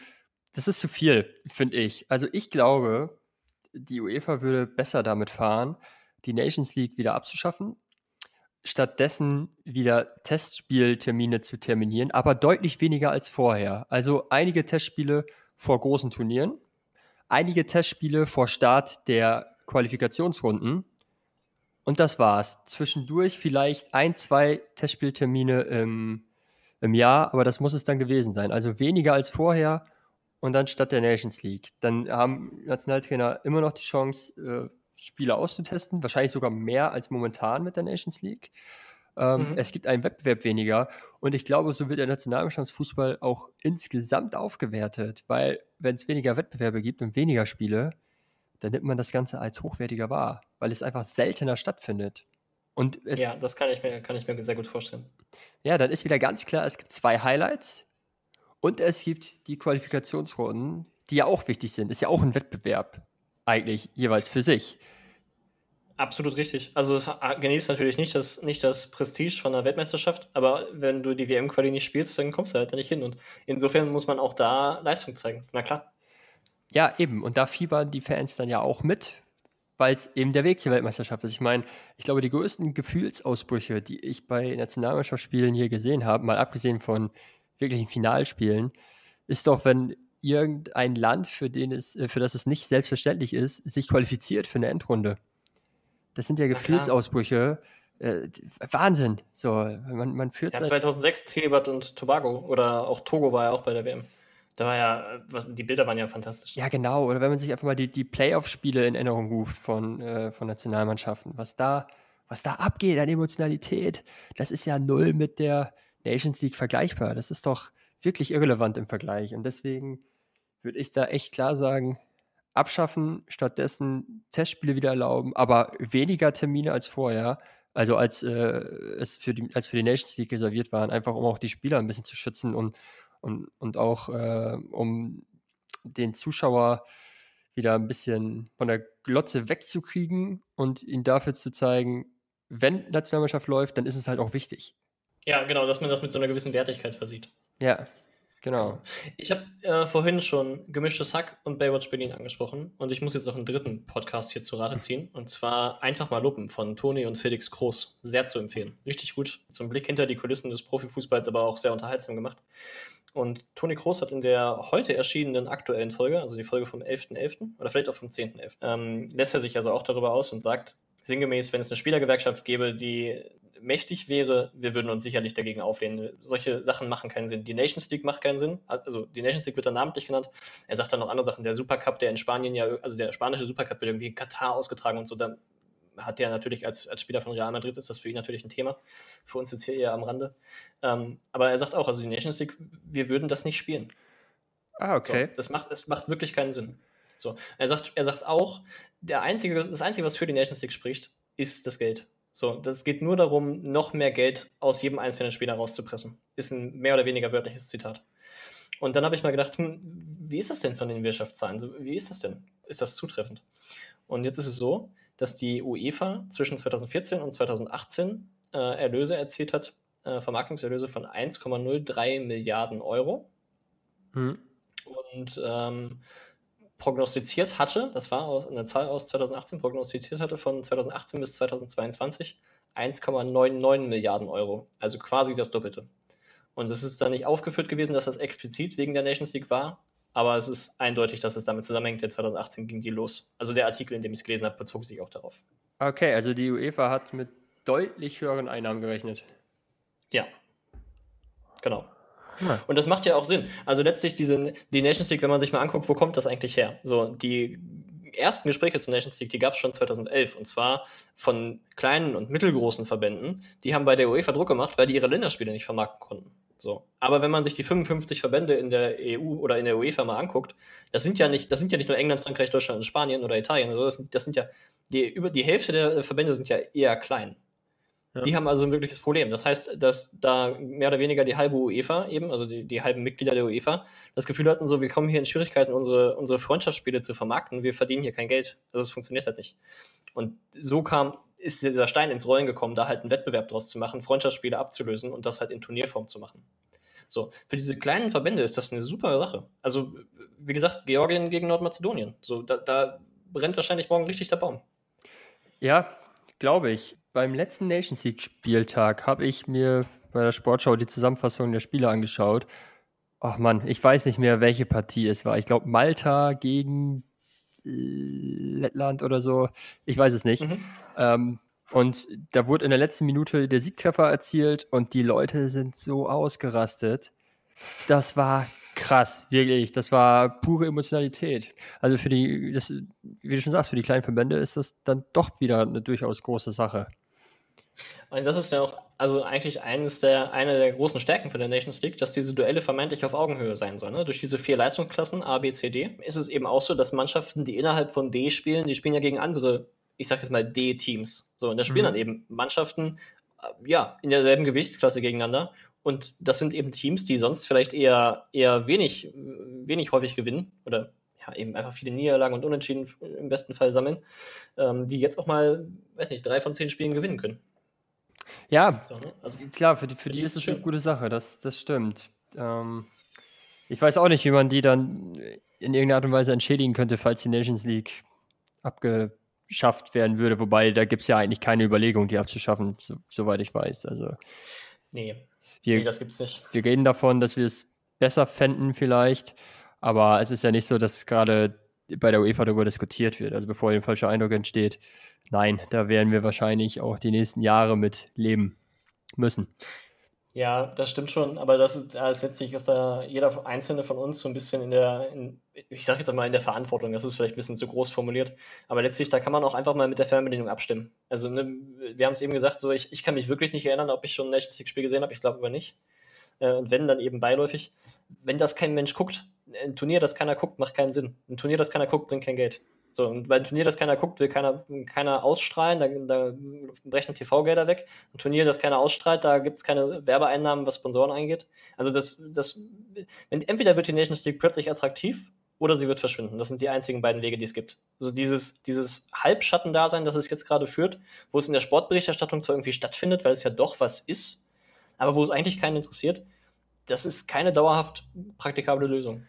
Das ist zu viel, finde ich. Also ich glaube, die UEFA würde besser damit fahren, die Nations League wieder abzuschaffen, stattdessen wieder Testspieltermine zu terminieren, aber deutlich weniger als vorher. Also einige Testspiele vor großen Turnieren, einige Testspiele vor Start der Qualifikationsrunden und das war's. Zwischendurch vielleicht ein, zwei Testspieltermine im, im Jahr, aber das muss es dann gewesen sein. Also weniger als vorher und dann statt der Nations League. Dann haben Nationaltrainer immer noch die Chance, äh, Spieler auszutesten, wahrscheinlich sogar mehr als momentan mit der Nations League. Ähm, mhm. Es gibt einen Wettbewerb weniger und ich glaube, so wird der Nationalmannschaftsfußball auch insgesamt aufgewertet, weil wenn es weniger Wettbewerbe gibt und weniger Spiele, dann nimmt man das Ganze als hochwertiger wahr, weil es einfach seltener stattfindet. Und ja, das kann ich, mir, kann ich mir sehr gut vorstellen. Ja, dann ist wieder ganz klar, es gibt zwei Highlights und es gibt die Qualifikationsrunden, die ja auch wichtig sind. Ist ja auch ein Wettbewerb, eigentlich jeweils für sich. Absolut richtig. Also es genießt natürlich nicht das, nicht das Prestige von der Weltmeisterschaft, aber wenn du die WM-Quali nicht spielst, dann kommst du halt da nicht hin. Und insofern muss man auch da Leistung zeigen. Na klar. Ja, eben. Und da fiebern die Fans dann ja auch mit, weil es eben der Weg zur Weltmeisterschaft ist. Ich meine, ich glaube, die größten Gefühlsausbrüche, die ich bei Nationalmannschaftsspielen hier gesehen habe, mal abgesehen von wirklichen Finalspielen, ist doch, wenn irgendein Land, für, den es, äh, für das es nicht selbstverständlich ist, sich qualifiziert für eine Endrunde. Das sind ja Gefühlsausbrüche. Äh, Wahnsinn. So, man, man führt. Ja, 2006 Trinidad und Tobago oder auch Togo war ja auch bei der WM. Da war ja, die Bilder waren ja fantastisch. Ja, genau. Oder wenn man sich einfach mal die, die Playoff-Spiele in Erinnerung ruft von, äh, von Nationalmannschaften, was da, was da abgeht an Emotionalität, das ist ja null mit der, Nations League vergleichbar. Das ist doch wirklich irrelevant im Vergleich. Und deswegen würde ich da echt klar sagen, abschaffen, stattdessen Testspiele wieder erlauben, aber weniger Termine als vorher, also als äh, es für die, als für die Nations League reserviert waren, einfach um auch die Spieler ein bisschen zu schützen und, und, und auch äh, um den Zuschauer wieder ein bisschen von der Glotze wegzukriegen und ihn dafür zu zeigen, wenn Nationalmannschaft läuft, dann ist es halt auch wichtig. Ja, genau, dass man das mit so einer gewissen Wertigkeit versieht. Ja, genau. Ich habe äh, vorhin schon Gemischtes Hack und Baywatch Berlin angesprochen und ich muss jetzt noch einen dritten Podcast hier zu Rate ziehen und zwar Einfach mal Luppen von Toni und Felix Groß. Sehr zu empfehlen. Richtig gut. Ein Blick hinter die Kulissen des Profifußballs, aber auch sehr unterhaltsam gemacht. Und Toni Kroos hat in der heute erschienenen aktuellen Folge, also die Folge vom 11.11. .11. oder vielleicht auch vom 10.11., ähm, lässt er sich also auch darüber aus und sagt, sinngemäß, wenn es eine Spielergewerkschaft gäbe, die mächtig wäre, wir würden uns sicherlich dagegen auflehnen. Solche Sachen machen keinen Sinn. Die Nations League macht keinen Sinn. Also die Nations League wird dann namentlich genannt. Er sagt dann noch andere Sachen. Der Supercup, der in Spanien ja, also der spanische Supercup wird irgendwie in Katar ausgetragen und so. Dann hat der natürlich als, als Spieler von Real Madrid ist das für ihn natürlich ein Thema. Für uns jetzt hier eher am Rande. Ähm, aber er sagt auch, also die Nations League, wir würden das nicht spielen. Ah, okay. So, das, macht, das macht wirklich keinen Sinn. So, er sagt, er sagt auch, der einzige, das Einzige, was für die Nations League spricht, ist das Geld. So, das geht nur darum, noch mehr Geld aus jedem einzelnen Spieler rauszupressen. Ist ein mehr oder weniger wörtliches Zitat. Und dann habe ich mal gedacht, hm, wie ist das denn von den Wirtschaftszahlen? Wie ist das denn? Ist das zutreffend? Und jetzt ist es so, dass die UEFA zwischen 2014 und 2018 äh, Erlöse erzielt hat, äh, Vermarktungserlöse von 1,03 Milliarden Euro. Hm. Und ähm, prognostiziert hatte, das war eine Zahl aus 2018, prognostiziert hatte von 2018 bis 2022 1,99 Milliarden Euro. Also quasi das Doppelte. Und es ist dann nicht aufgeführt gewesen, dass das explizit wegen der Nations League war, aber es ist eindeutig, dass es damit zusammenhängt, denn 2018 ging die los. Also der Artikel, in dem ich es gelesen habe, bezog sich auch darauf. Okay, also die UEFA hat mit deutlich höheren Einnahmen gerechnet. Ja. Genau. Ja. Und das macht ja auch Sinn. Also letztlich diese, die Nations League, wenn man sich mal anguckt, wo kommt das eigentlich her? So, die ersten Gespräche zur Nations League, die gab es schon 2011 und zwar von kleinen und mittelgroßen Verbänden. Die haben bei der UEFA Druck gemacht, weil die ihre Länderspiele nicht vermarkten konnten. So. Aber wenn man sich die 55 Verbände in der EU oder in der UEFA mal anguckt, das sind ja nicht, das sind ja nicht nur England, Frankreich, Deutschland und Spanien oder Italien. Also das, sind, das sind ja die, über die Hälfte der Verbände sind ja eher klein. Ja. Die haben also ein wirkliches Problem. Das heißt, dass da mehr oder weniger die halbe UEFA eben, also die, die halben Mitglieder der UEFA, das Gefühl hatten, so, wir kommen hier in Schwierigkeiten, unsere, unsere Freundschaftsspiele zu vermarkten, wir verdienen hier kein Geld. Also es funktioniert halt nicht. Und so kam, ist dieser Stein ins Rollen gekommen, da halt einen Wettbewerb draus zu machen, Freundschaftsspiele abzulösen und das halt in Turnierform zu machen. So, für diese kleinen Verbände ist das eine super Sache. Also, wie gesagt, Georgien gegen Nordmazedonien. So, da, da brennt wahrscheinlich morgen richtig der Baum. Ja, glaube ich beim letzten Nations League Spieltag habe ich mir bei der Sportschau die Zusammenfassung der Spiele angeschaut. Ach man, ich weiß nicht mehr, welche Partie es war. Ich glaube Malta gegen Lettland oder so. Ich weiß es nicht. Mhm. Ähm, und da wurde in der letzten Minute der Siegtreffer erzielt und die Leute sind so ausgerastet. Das war krass, wirklich. Das war pure Emotionalität. Also für die, das, wie du schon sagst, für die kleinen Verbände ist das dann doch wieder eine durchaus große Sache. Und das ist ja auch also eigentlich eines der, eine der großen Stärken von der Nations League, dass diese Duelle vermeintlich auf Augenhöhe sein sollen. Ne? Durch diese vier Leistungsklassen A, B, C, D ist es eben auch so, dass Mannschaften, die innerhalb von D spielen, die spielen ja gegen andere, ich sag jetzt mal D-Teams. So, und da spielen mhm. dann eben Mannschaften, äh, ja, in derselben Gewichtsklasse gegeneinander. Und das sind eben Teams, die sonst vielleicht eher, eher wenig, wenig häufig gewinnen oder ja, eben einfach viele Niederlagen und Unentschieden im besten Fall sammeln, ähm, die jetzt auch mal, weiß nicht, drei von zehn Spielen gewinnen können. Ja, so, ne? also, klar, für die, für die ist es eine gute Sache, das, das stimmt. Ähm, ich weiß auch nicht, wie man die dann in irgendeiner Art und Weise entschädigen könnte, falls die Nations League abgeschafft werden würde. Wobei, da gibt es ja eigentlich keine Überlegung, die abzuschaffen, so, soweit ich weiß. Also, nee, wir, nee, das gibt's nicht. Wir reden davon, dass wir es besser fänden vielleicht, aber es ist ja nicht so, dass gerade bei der UEFA darüber diskutiert wird. Also bevor ein falscher Eindruck entsteht, nein, da werden wir wahrscheinlich auch die nächsten Jahre mit leben müssen. Ja, das stimmt schon, aber das ist, letztlich ist da jeder einzelne von uns so ein bisschen in der, in, ich sage jetzt einmal in der Verantwortung, das ist vielleicht ein bisschen zu groß formuliert, aber letztlich, da kann man auch einfach mal mit der Fernbedienung abstimmen. Also, ne, wir haben es eben gesagt, so ich, ich kann mich wirklich nicht erinnern, ob ich schon ein Nations League-Spiel gesehen habe, ich glaube aber nicht. Äh, und wenn, dann eben beiläufig. Wenn das kein Mensch guckt, ein Turnier, das keiner guckt, macht keinen Sinn. Ein Turnier, das keiner guckt, bringt kein Geld. So, und weil ein Turnier, das keiner guckt, will keiner, keiner ausstrahlen, da, da brechen TV-Gelder weg. Ein Turnier, das keiner ausstrahlt, da gibt es keine Werbeeinnahmen, was Sponsoren angeht. Also das, das, wenn, entweder wird die Nations League plötzlich attraktiv oder sie wird verschwinden. Das sind die einzigen beiden Wege, die es gibt. Also dieses, dieses Halbschattendasein, das es jetzt gerade führt, wo es in der Sportberichterstattung zwar irgendwie stattfindet, weil es ja doch was ist, aber wo es eigentlich keinen interessiert, das ist keine dauerhaft praktikable Lösung.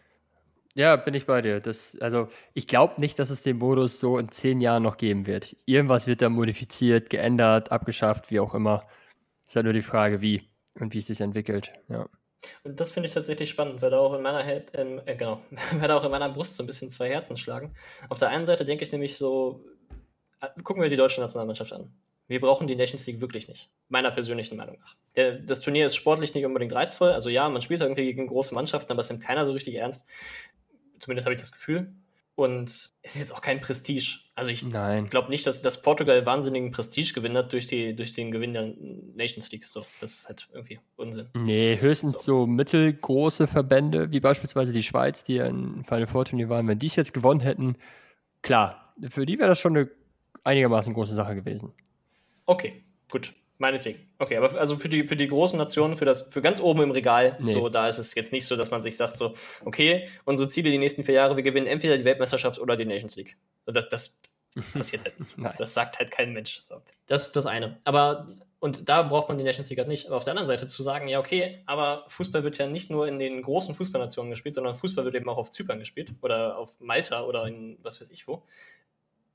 Ja, bin ich bei dir. Das, also ich glaube nicht, dass es den Modus so in zehn Jahren noch geben wird. Irgendwas wird da modifiziert, geändert, abgeschafft, wie auch immer. Ist halt nur die Frage, wie und wie es sich entwickelt. Ja. Und das finde ich tatsächlich spannend, weil da auch in meiner ähm, äh, genau, weil da auch in meiner Brust so ein bisschen zwei Herzen schlagen. Auf der einen Seite denke ich nämlich so, äh, gucken wir die deutsche Nationalmannschaft an. Wir brauchen die Nations League wirklich nicht. Meiner persönlichen Meinung nach. Der, das Turnier ist sportlich nicht unbedingt reizvoll. Also ja, man spielt irgendwie gegen große Mannschaften, aber es nimmt keiner so richtig ernst. Zumindest habe ich das Gefühl. Und es ist jetzt auch kein Prestige. Also ich glaube nicht, dass, dass Portugal wahnsinnigen Prestige gewinnt hat durch, die, durch den Gewinn der Nations League. So, das ist halt irgendwie Unsinn. Nee, höchstens so. so mittelgroße Verbände, wie beispielsweise die Schweiz, die ja in Final Four Turnier waren. Wenn die es jetzt gewonnen hätten, klar, für die wäre das schon eine einigermaßen große Sache gewesen. Okay, gut. Meinetwegen. Okay, aber also für die, für die großen Nationen, für das, für ganz oben im Regal, Nee. so, da ist es jetzt nicht so, dass man sich sagt, so, okay, unsere Ziele die nächsten vier Jahre, wir gewinnen entweder die Weltmeisterschaft oder die Nations League. Das, das passiert halt nicht. Nein. Das sagt halt kein Mensch. So. Das ist das eine. Aber, und da braucht man die Nations League halt nicht. Aber auf der anderen Seite zu sagen, ja, okay, aber Fußball wird ja nicht nur in den großen Fußballnationen gespielt, sondern Fußball wird eben auch auf Zypern gespielt oder auf Malta oder in was weiß ich wo.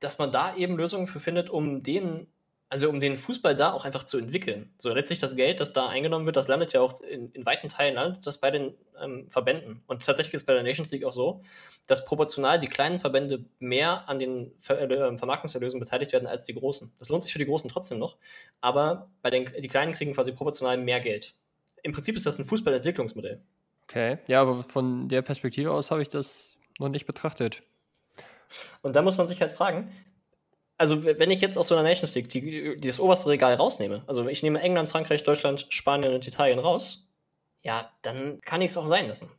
Dass man da eben Lösungen für findet, um den, also um den Fußball da auch einfach zu entwickeln. So letztlich das Geld, das da eingenommen wird, das landet ja auch in, in weiten Teilen landet das bei den ähm, Verbänden. Und tatsächlich ist bei der Nations League auch so, dass proportional die kleinen Verbände mehr an den Ver äh, Vermarktungserlösen beteiligt werden als die großen. Das lohnt sich für die großen trotzdem noch, aber bei den die kleinen kriegen quasi proportional mehr Geld. Im Prinzip ist das ein Fußballentwicklungsmodell. Okay, ja, aber von der Perspektive aus habe ich das noch nicht betrachtet. Und da muss man sich halt fragen, also wenn ich jetzt aus so einer Nations League die, die das oberste Regal rausnehme, also ich nehme England, Frankreich, Deutschland, Spanien und Italien raus, ja, dann kann ich es auch sein lassen,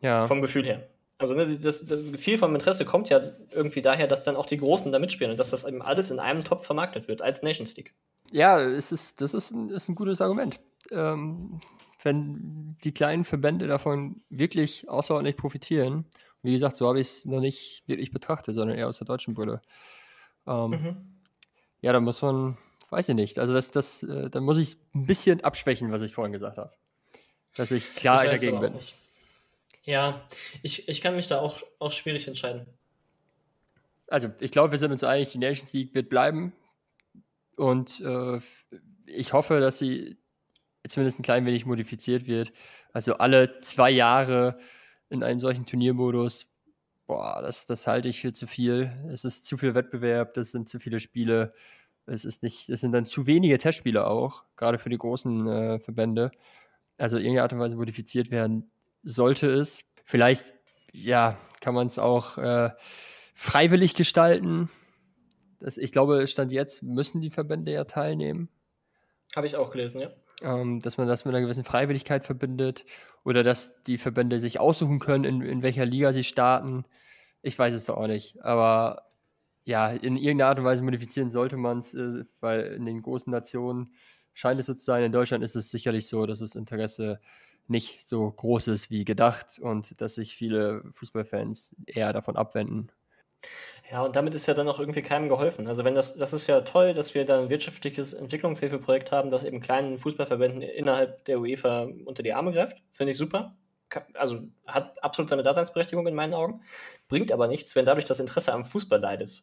Ja, vom Gefühl her. Also ne, das, das viel vom Interesse kommt ja irgendwie daher, dass dann auch die Großen da mitspielen und dass das eben alles in einem Topf vermarktet wird als Nations League. ja es ist, das ist ein, ist ein gutes Argument. Ähm, wenn die kleinen Verbände davon wirklich außerordentlich profitieren, wie gesagt, so habe ich es noch nicht wirklich betrachtet, sondern eher aus der deutschen Brille. Ähm, Mhm. Ja, da muss man, weiß ich nicht, also das, das, äh, da muss ich ein bisschen abschwächen, was ich vorhin gesagt habe. Dass ich klar Ich dagegen bin. nicht. Ja, ich, ich kann mich da auch, auch schwierig entscheiden. Also, ich glaube, wir sind uns einig, die Nations League wird bleiben. Und äh, ich hoffe, dass sie zumindest ein klein wenig modifiziert wird. Also alle zwei Jahre in einem solchen Turniermodus, boah, das, das halte ich für zu viel. Es ist zu viel Wettbewerb, das sind zu viele Spiele. Es ist nicht, es sind dann zu wenige Testspiele auch, gerade für die großen äh, Verbände. Also in irgendeiner Art und Weise modifiziert werden sollte es. Vielleicht, ja, kann man es auch äh, freiwillig gestalten. Das, ich glaube, Stand jetzt müssen die Verbände ja teilnehmen Habe ich auch gelesen, ja. Ähm, dass man das mit einer gewissen Freiwilligkeit verbindet oder dass die Verbände sich aussuchen können, in, in welcher Liga sie starten. Ich weiß es doch auch nicht. Aber ja, in irgendeiner Art und Weise modifizieren sollte man es, äh, weil in den großen Nationen scheint es so zu sein. In Deutschland ist es sicherlich so, dass das Interesse nicht so groß ist wie gedacht und dass sich viele Fußballfans eher davon abwenden. Ja, und damit ist ja dann auch irgendwie keinem geholfen. Also wenn das, das ist ja toll, dass wir da ein wirtschaftliches Entwicklungshilfeprojekt haben, das eben kleinen Fußballverbänden innerhalb der UEFA unter die Arme greift. Finde ich super. Also hat absolut seine Daseinsberechtigung in meinen Augen. Bringt aber nichts, wenn dadurch das Interesse am Fußball leidet.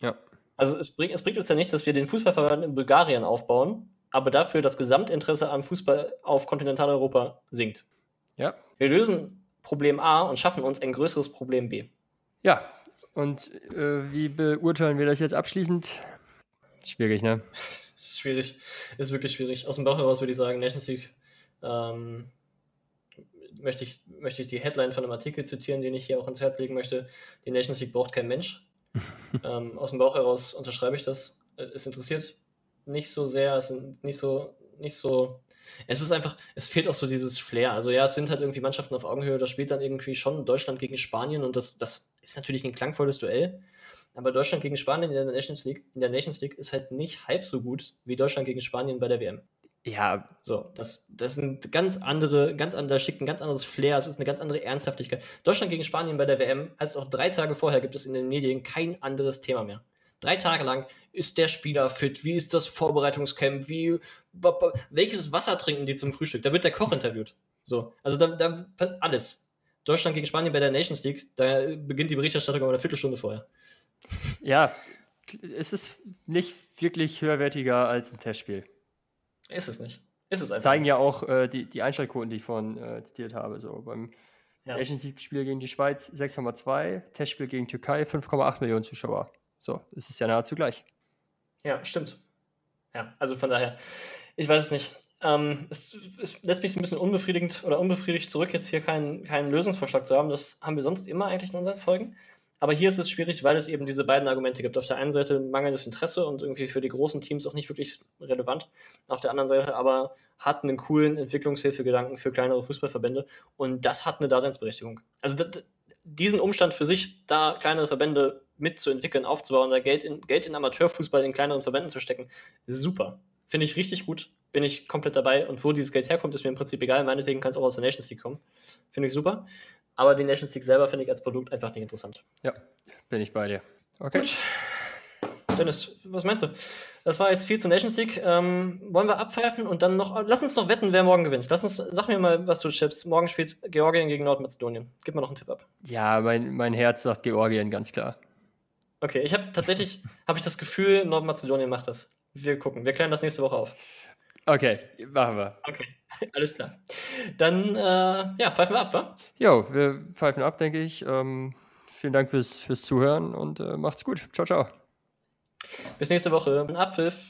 Ja. Also es bringt, es bringt uns ja nicht, dass wir den Fußballverband in Bulgarien aufbauen, aber dafür das Gesamtinteresse am Fußball auf Kontinentaleuropa sinkt. Ja. Wir lösen Problem A und schaffen uns ein größeres Problem B. Ja. Und äh, wie beurteilen wir das jetzt abschließend? Schwierig, ne? Schwierig. Ist wirklich schwierig. Aus dem Bauch heraus würde ich sagen, Nations League. Ähm, möchte, ich, möchte ich die Headline von einem Artikel zitieren, den ich hier auch ins Herz legen möchte. Die Nations League braucht kein Mensch. ähm, aus dem Bauch heraus unterschreibe ich das. Äh, Es interessiert nicht so sehr, es sind nicht so, nicht so. Es ist einfach, es fehlt auch so dieses Flair. Also ja, es sind halt irgendwie Mannschaften auf Augenhöhe, das spielt dann irgendwie schon Deutschland gegen Spanien und das, das ist natürlich ein klangvolles Duell. Aber Deutschland gegen Spanien in der Nations League, in der Nations League ist halt nicht halb so gut wie Deutschland gegen Spanien bei der WM. Ja, So, das, das sind ganz andere, ganz andere, schickt ein ganz anderes Flair, es ist eine ganz andere Ernsthaftigkeit. Deutschland gegen Spanien bei der WM heißt auch drei Tage vorher gibt es in den Medien kein anderes Thema mehr. Drei Tage lang ist der Spieler fit, wie ist das Vorbereitungscamp, wie, welches Wasser trinken die zum Frühstück? Da wird der Koch interviewt. So, also da, da alles. Deutschland gegen Spanien bei der Nations League, da beginnt die Berichterstattung aber eine Viertelstunde vorher. ja, es ist nicht wirklich höherwertiger als ein Testspiel. Ist es nicht. Ist es einfach. Zeigen nicht. ja auch äh, die, die Einschaltquoten, die ich vorhin äh, zitiert habe. So beim Ja. Nations League-Spiel gegen die Schweiz 6,2, Testspiel gegen Türkei 5,8 Millionen Zuschauer. So, es ist ja nahezu gleich. Ja, stimmt. Ja, also von daher, ich weiß es nicht. Ähm, es, es lässt mich ein bisschen unbefriedigend oder unbefriedigt zurück, jetzt hier keinen, keinen Lösungsvorschlag zu haben. Das haben wir sonst immer eigentlich in unseren Folgen. Aber hier ist es schwierig, weil es eben diese beiden Argumente gibt. Auf der einen Seite mangelndes Interesse und irgendwie für die großen Teams auch nicht wirklich relevant. Auf der anderen Seite aber hat einen coolen Entwicklungshilfegedanken für kleinere Fußballverbände und das hat eine Daseinsberechtigung. Also d- d- diesen Umstand für sich, da kleinere Verbände mitzuentwickeln, aufzubauen, da Geld in, Geld in Amateurfußball in kleineren Verbänden zu stecken, super. Finde ich richtig gut. Bin ich komplett dabei. Und wo dieses Geld herkommt, ist mir im Prinzip egal. Meinetwegen kann es auch aus der Nations League kommen. Finde ich super. Aber die Nations League selber finde ich als Produkt einfach nicht interessant. Ja, bin ich bei dir. Okay. Gut. Dennis, was meinst du? Das war jetzt viel zur Nations League. Ähm, wollen wir abpfeifen und dann noch. Lass uns noch wetten, wer morgen gewinnt. Lass uns, sag mir mal, was du tippst. Morgen spielt Georgien gegen Nordmazedonien. Gib mir noch einen Tipp ab. Ja, mein, mein Herz sagt Georgien, ganz klar. Okay, ich habe tatsächlich habe ich das Gefühl, Nordmazedonien macht das. Wir gucken. Wir klären das nächste Woche auf. Okay, machen wir. Okay, alles klar. Dann, äh, ja, pfeifen wir ab, wa? Jo, wir pfeifen ab, denke ich. Ähm, vielen Dank fürs, fürs Zuhören und äh, macht's gut. Ciao, ciao. Bis nächste Woche. Abpfiff.